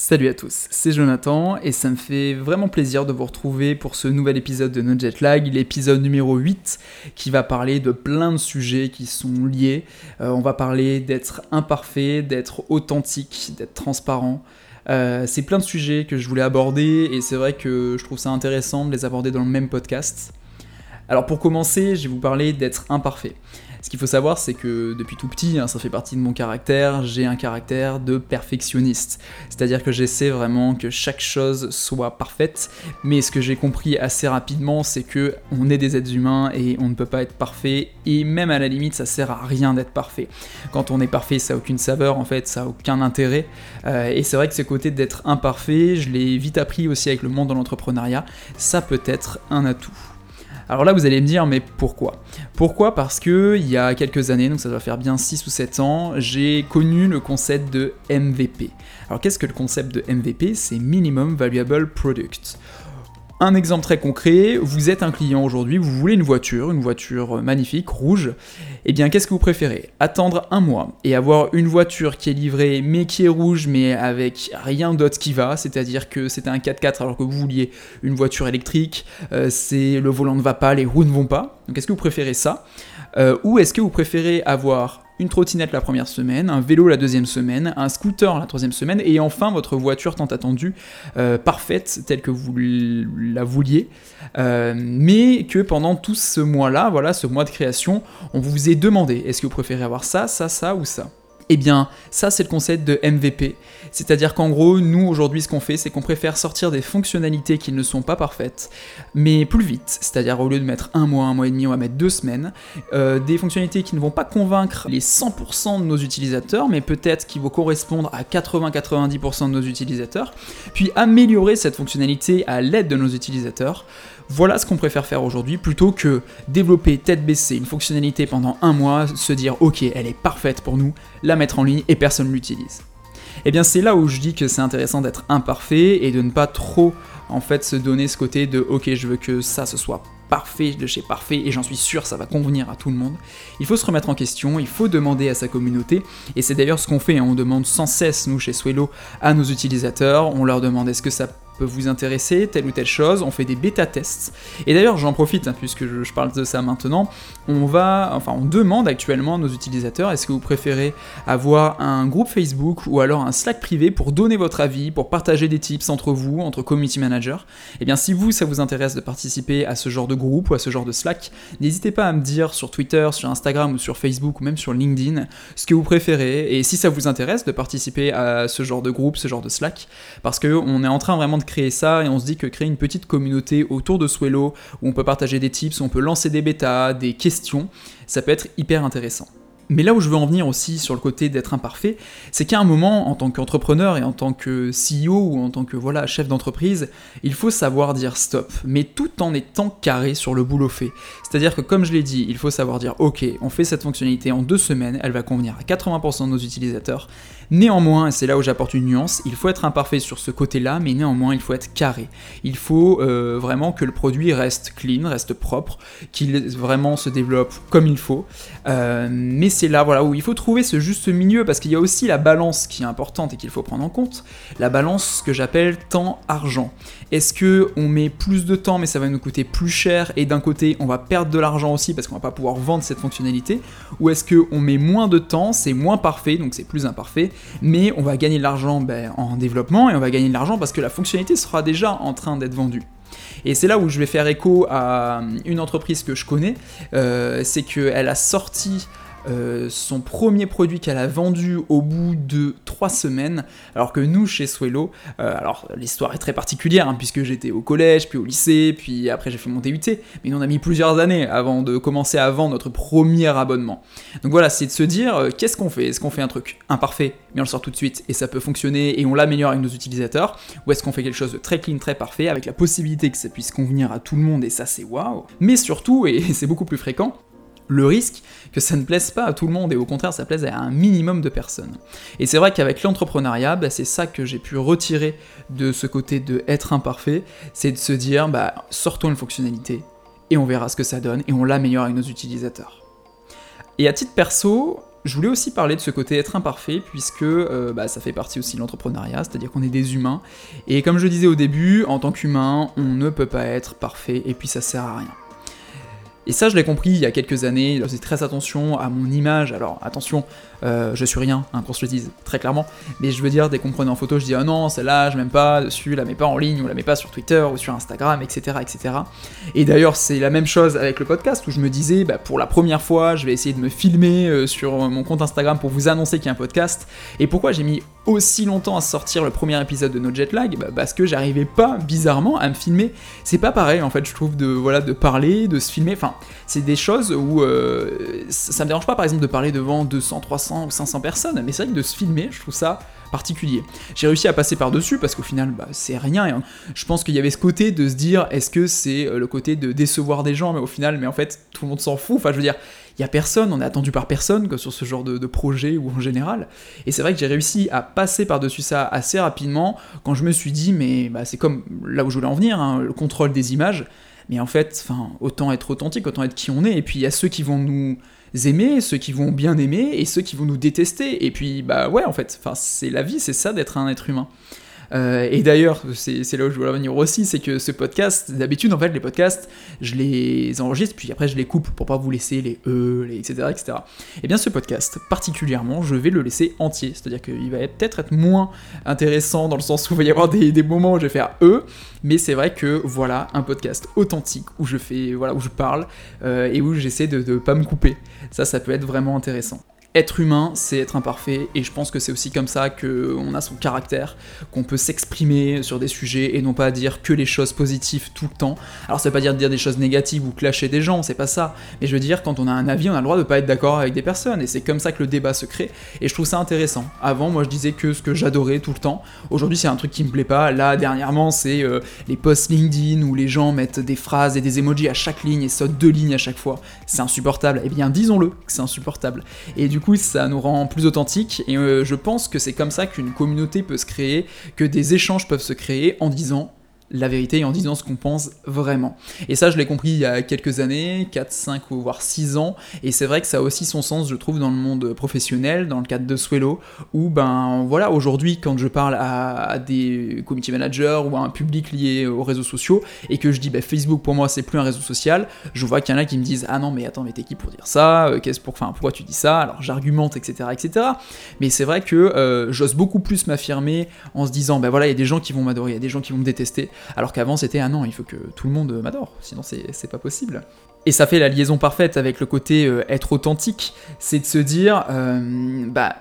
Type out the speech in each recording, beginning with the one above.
Salut à tous, c'est Jonathan et ça me fait vraiment plaisir de vous retrouver pour ce nouvel épisode de No Jet Lag, l'épisode numéro 8 qui va parler de plein de sujets qui sont liés. Euh, on va parler d'être imparfait, d'être authentique, d'être transparent. Euh, c'est plein de sujets que je voulais aborder et c'est vrai que je trouve ça intéressant de les aborder dans le même podcast. Alors pour commencer, je vais vous parler d'être imparfait. Ce qu'il faut savoir, c'est que depuis tout petit, hein, ça fait partie de mon caractère, j'ai un caractère de perfectionniste. C'est-à-dire que j'essaie vraiment que chaque chose soit parfaite, mais ce que j'ai compris assez rapidement, c'est que on est des êtres humains et on ne peut pas être parfait, et même à la limite, ça sert à rien d'être parfait. Quand on est parfait, ça n'a aucune saveur, en fait, ça n'a aucun intérêt. Euh, et c'est vrai que ce côté d'être imparfait, je l'ai vite appris aussi avec le monde de l'entrepreneuriat, ça peut être un atout. Alors là, vous allez me dire, mais pourquoi? Pourquoi? Parce que il y a quelques années, donc ça doit faire bien 6 ou 7 ans, j'ai connu le concept de MVP. Alors qu'est-ce que le concept de MVP C'est Minimum Valuable Product. Un exemple très concret, vous êtes un client aujourd'hui, vous voulez une voiture, une voiture magnifique, rouge, eh bien qu'est-ce que vous préférez? Attendre un mois et avoir une voiture qui est livrée mais qui est rouge mais avec rien d'autre qui va, c'est-à-dire que c'était un 4x4 alors que vous vouliez une voiture électrique, euh, c'est le volant ne va pas, les roues ne vont pas, donc est-ce que vous préférez ça? Euh, Ou est-ce que vous préférez avoir une trottinette la première semaine, un vélo la deuxième semaine, un scooter la troisième semaine, et enfin votre voiture tant attendue, euh, parfaite, telle que vous la vouliez, euh, mais que pendant tout ce mois-là, voilà, ce mois de création, on vous ait demandé, est-ce que vous préférez avoir ça, ça, ça ou ça? Eh bien, ça c'est le concept de MVP. C'est-à-dire qu'en gros, nous aujourd'hui ce qu'on fait, c'est qu'on préfère sortir des fonctionnalités qui ne sont pas parfaites, mais plus vite. C'est-à-dire au lieu de mettre un mois, un mois et demi, on va mettre deux semaines. Euh, des fonctionnalités qui ne vont pas convaincre les 100% de nos utilisateurs, mais peut-être qui vont correspondre à 80-90% de nos utilisateurs. Puis améliorer cette fonctionnalité à l'aide de nos utilisateurs. Voilà ce qu'on préfère faire aujourd'hui plutôt que développer tête baissée une fonctionnalité pendant un mois, se dire ok elle est parfaite pour nous, la mettre en ligne et personne l'utilise. Et eh bien c'est là où je dis que c'est intéressant d'être imparfait et de ne pas trop en fait se donner ce côté de ok je veux que ça ce soit parfait de chez parfait et j'en suis sûr ça va convenir à tout le monde. Il faut se remettre en question, il faut demander à sa communauté et c'est d'ailleurs ce qu'on fait, hein. on demande sans cesse nous chez Swello à nos utilisateurs, on leur demande est-ce que ça peut vous intéresser, telle ou telle chose, on fait des bêta-tests. Et d'ailleurs, j'en profite, hein, puisque je, parle de ça maintenant, on va, enfin, on demande actuellement à nos utilisateurs, est-ce que vous préférez avoir un groupe Facebook ou alors un Slack privé pour donner votre avis, pour partager des tips entre vous, entre community managers? Et eh bien, si vous, ça vous intéresse de participer à ce genre de groupe ou à ce genre de Slack, n'hésitez pas à me dire sur Twitter, sur Instagram ou sur Facebook ou même sur LinkedIn ce que vous préférez, et si ça vous intéresse de participer à ce genre de groupe, ce genre de Slack, parce qu'on est en train vraiment de créer ça et on se dit que créer une petite communauté autour de Swello où on peut partager des tips, on peut lancer des bêtas, des questions, ça peut être hyper intéressant. Mais là où je veux en venir aussi sur le côté d'être imparfait, c'est qu'à un moment, en tant qu'entrepreneur et en tant que CEO ou en tant que voilà chef d'entreprise, il faut savoir dire stop, mais tout en étant carré sur le boulot fait. C'est-à-dire que comme je l'ai dit, il faut savoir dire ok, on fait cette fonctionnalité en deux semaines, elle va convenir à 80% de nos utilisateurs, Néanmoins, et c'est là où j'apporte une nuance, il faut être imparfait sur ce côté-là, mais néanmoins il faut être carré. Il faut euh, vraiment que le produit reste clean, reste propre, qu'il vraiment se développe comme il faut. Euh, mais c'est là où il faut trouver ce juste milieu, parce qu'il y a aussi la balance qui est importante et qu'il faut prendre en compte. La balance que j'appelle temps-argent. Est-ce que on met plus de temps mais ça va nous coûter plus cher et d'un côté on va perdre de l'argent aussi parce qu'on va pas pouvoir vendre cette fonctionnalité? Ou est-ce que on met moins de temps, c'est moins parfait, donc c'est plus imparfait mais on va gagner de l'argent ben, en développement et on va gagner de l'argent parce que la fonctionnalité sera déjà en train d'être vendue. Et c'est là où je vais faire écho à une entreprise que je connais, euh, c'est qu'elle a sorti euh, son premier produit qu'elle a vendu au bout de trois semaines, alors que nous, chez Swello, euh, alors l'histoire est très particulière, hein, puisque j'étais au collège, puis au lycée, puis après j'ai fait mon DUT, mais on a mis plusieurs années avant de commencer à vendre notre premier abonnement. Donc voilà, c'est de se dire, euh, qu'est-ce qu'on fait? Est-ce qu'on fait un truc imparfait, mais on le sort tout de suite, et ça peut fonctionner, et on l'améliore avec nos utilisateurs, ou est-ce qu'on fait quelque chose de très clean, très parfait, avec la possibilité que ça puisse convenir à tout le monde, et ça c'est waouh! Mais surtout, et c'est beaucoup plus fréquent, le risque que ça ne plaise pas à tout le monde et au contraire ça plaise à un minimum de personnes. Et c'est vrai qu'avec l'entrepreneuriat, bah, c'est ça que j'ai pu retirer de ce côté de être imparfait, c'est de se dire bah sortons une fonctionnalité et on verra ce que ça donne et on l'améliore avec nos utilisateurs. Et à titre perso, je voulais aussi parler de ce côté être imparfait, puisque euh, bah, ça fait partie aussi de l'entrepreneuriat, c'est-à-dire qu'on est des humains. Et comme je disais au début, en tant qu'humain, on ne peut pas être parfait, et puis ça sert à rien. Et ça, je l'ai compris il y a quelques années. Je faisais très attention à mon image. Alors, attention, euh, je suis rien, hein, qu'on se le dise très clairement. Mais je veux dire, dès qu'on prenait en photo, je dis, oh non, celle-là, je m'aime pas dessus, la mets pas en ligne, ou la mets pas sur Twitter, ou sur Instagram, etc. etc. Et d'ailleurs, c'est la même chose avec le podcast, où je me disais, bah, pour la première fois, je vais essayer de me filmer euh, sur mon compte Instagram pour vous annoncer qu'il y a un podcast. Et pourquoi j'ai mis aussi longtemps à sortir le premier épisode de No Jet Lag bah, Parce que j'arrivais pas, bizarrement, à me filmer. C'est pas pareil, en fait, je trouve, de, voilà, de parler, de se filmer. Enfin, c'est des choses où euh, ça me dérange pas par exemple de parler devant 200, 300 ou 500 personnes, mais c'est vrai que de se filmer, je trouve ça particulier. J'ai réussi à passer par-dessus parce qu'au final, bah, c'est rien. Je pense qu'il y avait ce côté de se dire, est-ce que c'est euh, le côté de décevoir des gens, mais au final, mais en fait, tout le monde s'en fout. Enfin, je veux dire, il y a personne, on est attendu par personne que sur ce genre de, projet ou en général. Et c'est vrai que j'ai réussi à passer par-dessus ça assez rapidement quand je me suis dit, mais bah, c'est comme là où je voulais en venir, hein, le contrôle des images. Mais en fait, autant être authentique, autant être qui on est. Et puis il y a ceux qui vont nous aimer, ceux qui vont bien aimer et ceux qui vont nous détester. Et puis bah ouais, en fait, c'est la vie, c'est ça d'être un être humain. Euh, et d'ailleurs, c'est là où je voulais venir aussi, c'est que ce podcast, d'habitude, en fait, les podcasts, je les enregistre, puis après je les coupe pour pas vous laisser les E, les etc., etc. Et bien ce podcast, particulièrement, je vais le laisser entier, c'est-à-dire qu'il va peut-être être moins intéressant dans le sens où il va y avoir des, moments où je vais faire E, mais c'est vrai que voilà, un podcast authentique où je fais, voilà, où je parle euh, et où j'essaie de ne pas me couper. Ça, ça peut être vraiment intéressant être humain, c'est être imparfait, et je pense que c'est aussi comme ça qu'on a son caractère, qu'on peut s'exprimer sur des sujets et non pas dire que les choses positives tout le temps. Alors ça veut pas dire dire des choses négatives ou clasher des gens, c'est pas ça, mais je veux dire quand on a un avis, on a le droit de pas être d'accord avec des personnes, et c'est comme ça que le débat se crée, et je trouve ça intéressant. Avant, moi je disais que ce que j'adorais tout le temps, aujourd'hui c'est un truc qui me plaît pas, là dernièrement c'est euh, les posts LinkedIn où les gens mettent des phrases et des emojis à chaque ligne et sautent deux lignes à chaque fois, c'est insupportable, eh bien disons-le que c'est insupportable. Et du coup ça nous rend plus authentiques et euh, je pense que c'est comme ça qu'une communauté peut se créer, que des échanges peuvent se créer en disant la vérité et en disant ce qu'on pense vraiment. Et ça, je l'ai compris il y a quelques années, 4, 5 ou voire 6 ans, et c'est vrai que ça a aussi son sens, je trouve, dans le monde professionnel, dans le cadre de Swello, où, ben voilà, aujourd'hui, quand je parle à, des community managers ou à un public lié aux réseaux sociaux, et que je dis, ben, Facebook pour moi, c'est plus un réseau social, je vois qu'il y en a qui me disent, ah non, mais attends, mais t'es qui pour dire ça? Euh, Qu'est-ce pour, enfin, pourquoi tu dis ça? Alors j'argumente, etc., etc. Mais c'est vrai que euh, j'ose beaucoup plus m'affirmer en se disant, ben voilà, il y a des gens qui vont m'adorer, il y a des gens qui vont me détester, alors qu'avant c'était ah non, il faut que tout le monde m'adore, sinon c'est pas possible. Et ça fait la liaison parfaite avec le côté euh, être authentique, c'est de se dire euh, bah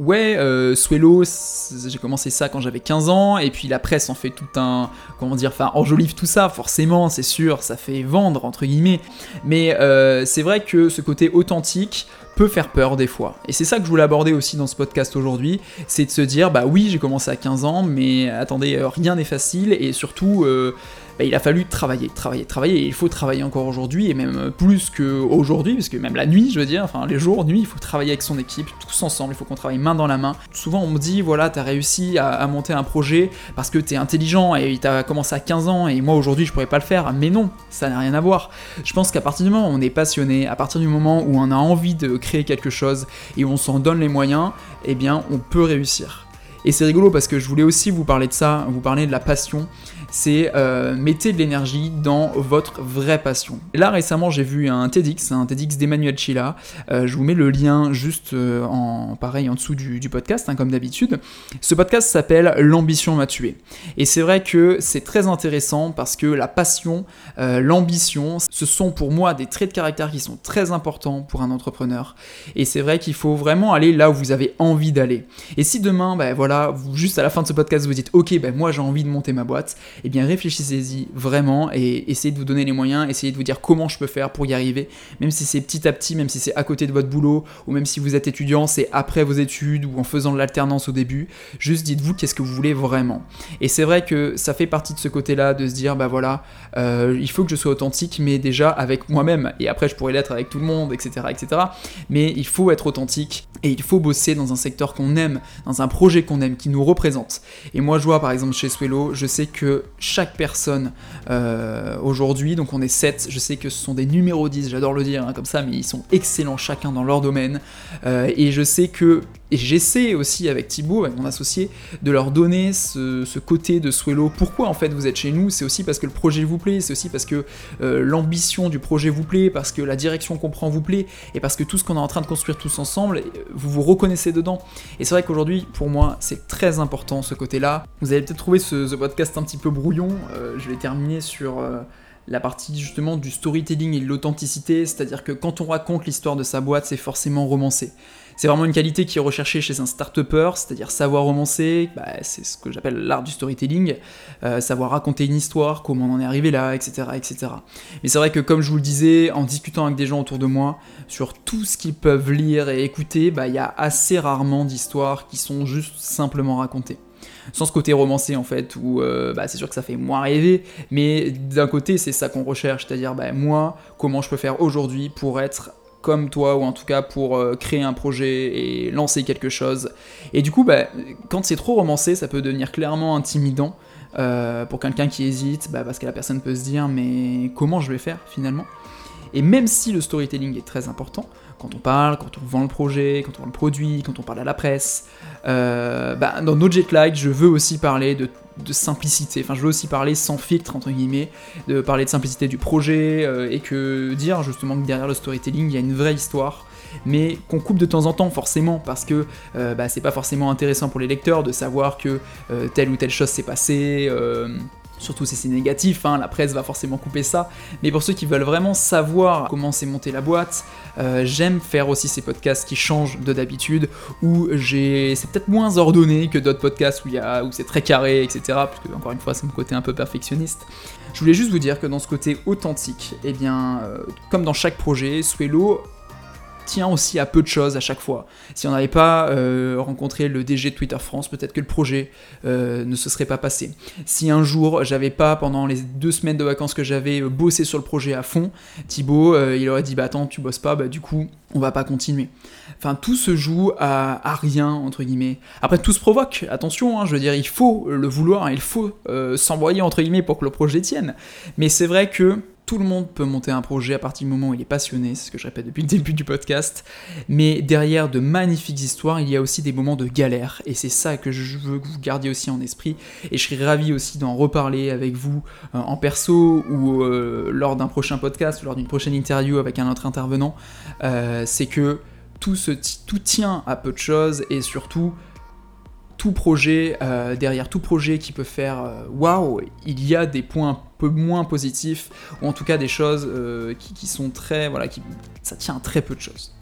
ouais, euh, Swello, j'ai commencé ça quand j'avais 15 ans, et puis la presse en fait tout un, comment dire, enfin enjolive tout ça, forcément, c'est sûr, ça fait vendre, entre guillemets, mais euh, c'est vrai que ce côté authentique, peut faire peur des fois. Et c'est ça que je voulais aborder aussi dans ce podcast aujourd'hui, c'est de se dire, bah oui, j'ai commencé à 15 ans, mais attendez, euh, rien n'est facile, et surtout, euh, bah, il a fallu travailler, travailler, travailler, il faut travailler encore aujourd'hui, et même plus qu'aujourd'hui, parce que même la nuit, je veux dire, enfin les jours, nuit, il faut travailler avec son équipe, tous ensemble, il faut qu'on travaille main dans la main. Souvent on me dit, voilà, t'as réussi à, monter un projet parce que t'es intelligent, et t'as commencé à 15 ans, et moi aujourd'hui je pourrais pas le faire, mais non, ça n'a rien à voir. Je pense qu'à partir du moment où on est passionné, à partir du moment où on a envie de créer quelque chose, et où on s'en donne les moyens, eh bien on peut réussir. Et c'est rigolo parce que je voulais aussi vous parler de ça, vous parler de la passion c'est euh, mettez de l'énergie dans votre vraie passion. Là récemment j'ai vu un TEDx, un TEDx d'Emmanuel Chila, euh, je vous mets le lien juste euh, en pareil en dessous du, podcast hein, comme d'habitude. Ce podcast s'appelle L'ambition m'a tué. Et c'est vrai que c'est très intéressant parce que la passion, l'ambition, ce sont pour moi des traits de caractère qui sont très importants pour un entrepreneur. Et c'est vrai qu'il faut vraiment aller là où vous avez envie d'aller. Et si demain, ben voilà, juste à la fin de ce podcast vous dites ok ben moi j'ai envie de monter ma boîte, eh bien réfléchissez-y vraiment et essayez de vous donner les moyens, essayez de vous dire comment je peux faire pour y arriver, même si c'est petit à petit, même si c'est à côté de votre boulot, ou même si vous êtes étudiant, c'est après vos études ou en faisant de l'alternance au début, juste dites-vous qu'est-ce que vous voulez vraiment. Et c'est vrai que ça fait partie de ce côté-là de se dire, bah voilà, euh, il faut que je sois authentique, mais déjà avec moi-même, et après je pourrais l'être avec tout le monde, etc., etc. Mais il faut être authentique et il faut bosser dans un secteur qu'on aime, dans un projet qu'on aime, qui nous représente. Et moi je vois par exemple chez Swello, je sais que chaque personne euh, aujourd'hui, donc on est 7, je sais que ce sont des numéros 10, j'adore le dire hein, comme ça, mais ils sont excellents chacun dans leur domaine. Euh, et je sais que, et j'essaie aussi avec Thibaut, avec mon associé, de leur donner ce, côté de Swello. Pourquoi en fait vous êtes chez nous? C'est aussi parce que le projet vous plaît, c'est aussi parce que euh, l'ambition du projet vous plaît, parce que la direction qu'on prend vous plaît, et parce que tout ce qu'on est en train de construire tous ensemble, vous vous reconnaissez dedans. Et c'est vrai qu'aujourd'hui, pour moi, c'est très important ce côté-là. Vous allez peut-être trouver ce, podcast un petit peu brouillon. Euh, je vais terminer sur euh, la partie justement du storytelling et de l'authenticité, c'est-à-dire que quand on raconte l'histoire de sa boîte, c'est forcément romancé. C'est vraiment une qualité qui est recherchée chez un start-upper, c'est-à-dire savoir romancer, bah, c'est ce que j'appelle l'art du storytelling, euh, savoir raconter une histoire, comment on en est arrivé là, etc. etc. Mais c'est vrai que comme je vous le disais, en discutant avec des gens autour de moi, sur tout ce qu'ils peuvent lire et écouter, bah, il y a assez rarement d'histoires qui sont juste simplement racontées sans ce côté romancé en fait, où euh, bah, c'est sûr que ça fait moins rêver, mais d'un côté c'est ça qu'on recherche, c'est-à-dire bah, moi, comment je peux faire aujourd'hui pour être comme toi, ou en tout cas pour euh, créer un projet et lancer quelque chose. Et du coup, bah, quand c'est trop romancé, ça peut devenir clairement intimidant euh, pour quelqu'un qui hésite, bah, parce que la personne peut se dire mais comment je vais faire finalement? Et même si le storytelling est très important, quand on parle, quand on vend le projet, quand on vend le produit, quand on parle à la presse, euh, bah, dans No Jet Lag, je veux aussi parler de simplicité. Enfin, je veux aussi parler sans filtre, entre guillemets, de parler de simplicité du projet, euh, et que dire justement que derrière le storytelling, il y a une vraie histoire, mais qu'on coupe de temps en temps, forcément, parce que euh, bah, c'est pas forcément intéressant pour les lecteurs de savoir que telle ou telle chose s'est passée surtout si c'est négatif, hein, la presse va forcément couper ça. Mais pour ceux qui veulent vraiment savoir comment s'est montée la boîte, euh, j'aime faire aussi ces podcasts qui changent de d'habitude, où j'ai, c'est peut-être moins ordonné que d'autres podcasts où, c'est très carré, etc. Parce encore une fois, c'est mon côté un peu perfectionniste. Je voulais juste vous dire que dans ce côté authentique, eh bien, euh, comme dans chaque projet, Swello tient aussi à peu de choses à chaque fois. Si on n'avait pas euh, rencontré le DG de Twitter France, peut-être que le projet euh, ne se serait pas passé. Si un jour j'avais pas, pendant les deux semaines de vacances que j'avais, euh, bossé sur le projet à fond, Thibaut, il aurait dit bah attends, tu bosses pas, bah du coup, on va pas continuer. Enfin, tout se joue à, rien, entre guillemets. Après, tout se provoque, attention, hein, je veux dire, il faut le vouloir, il faut s'envoyer, entre guillemets, pour que le projet tienne. Mais c'est vrai que tout le monde peut monter un projet à partir du moment où il est passionné, c'est ce que je répète depuis le début du podcast. Mais derrière de magnifiques histoires, il y a aussi des moments de galère. Et c'est ça que je veux que vous gardiez aussi en esprit. Et je serais ravi aussi d'en reparler avec vous euh, en perso ou euh, lors d'un prochain podcast lors d'une prochaine interview avec un autre intervenant. Euh, c'est que tout, tout tient à peu de choses et surtout tout projet, derrière tout projet qui peut faire waouh, il y a des points peu moins positifs, ou en tout cas des choses euh, qui, sont très. Voilà, qui, ça tient à très peu de choses.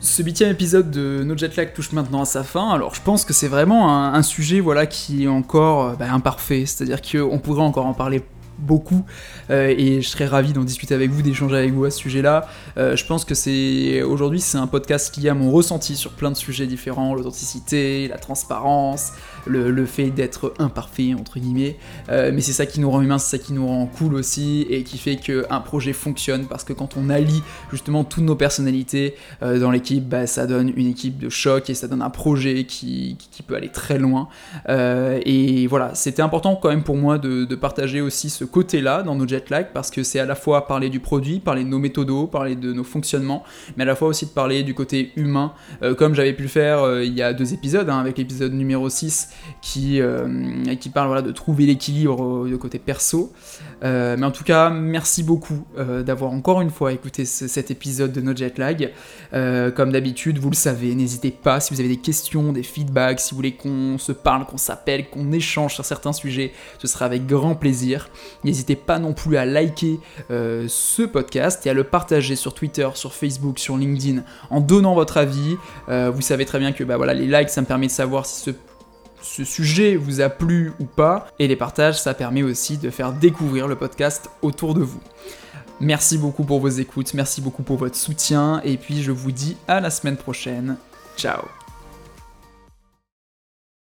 Ce huitième épisode de No Jet Lag touche maintenant à sa fin. Alors je pense que c'est vraiment un, sujet voilà qui est encore bah, imparfait, c'est-à-dire qu'on pourrait encore en parler beaucoup euh, et je serais ravi d'en discuter avec vous, d'échanger avec vous à ce sujet-là. Euh, je pense que c'est aujourd'hui c'est un podcast qui a mon ressenti sur plein de sujets différents, l'authenticité, la transparence, le, fait d'être imparfait entre guillemets. Euh, mais c'est ça qui nous rend humains, c'est ça qui nous rend cool aussi et qui fait qu'un projet fonctionne parce que quand on allie justement toutes nos personnalités dans l'équipe, bah, ça donne une équipe de choc et ça donne un projet qui, qui, peut aller très loin. et voilà, c'était important quand même pour moi de, de partager aussi ce côté-là dans nos jet lag parce que c'est à la fois parler du produit, parler de nos méthodos, parler de nos fonctionnements, mais à la fois aussi de parler du côté humain, euh, comme j'avais pu le faire euh, il y a deux épisodes, hein, avec l'épisode numéro 6 qui, euh, qui parle de trouver l'équilibre de côté perso. mais en tout cas, merci beaucoup d'avoir encore une fois écouté cet épisode de No Jet Lag. comme d'habitude, vous le savez, n'hésitez pas si vous avez des questions, des feedbacks, si vous voulez qu'on se parle, qu'on s'appelle, qu'on échange sur certains sujets, ce sera avec grand plaisir. N'hésitez pas non plus à liker euh, ce podcast et à le partager sur Twitter, sur Facebook, sur LinkedIn en donnant votre avis. Euh, vous savez très bien que bah, voilà, les likes, ça me permet de savoir si ce ce sujet vous a plu ou pas, et les partages, ça permet aussi de faire découvrir le podcast autour de vous. Merci beaucoup pour vos écoutes, merci beaucoup pour votre soutien, et puis je vous dis à la semaine prochaine. Ciao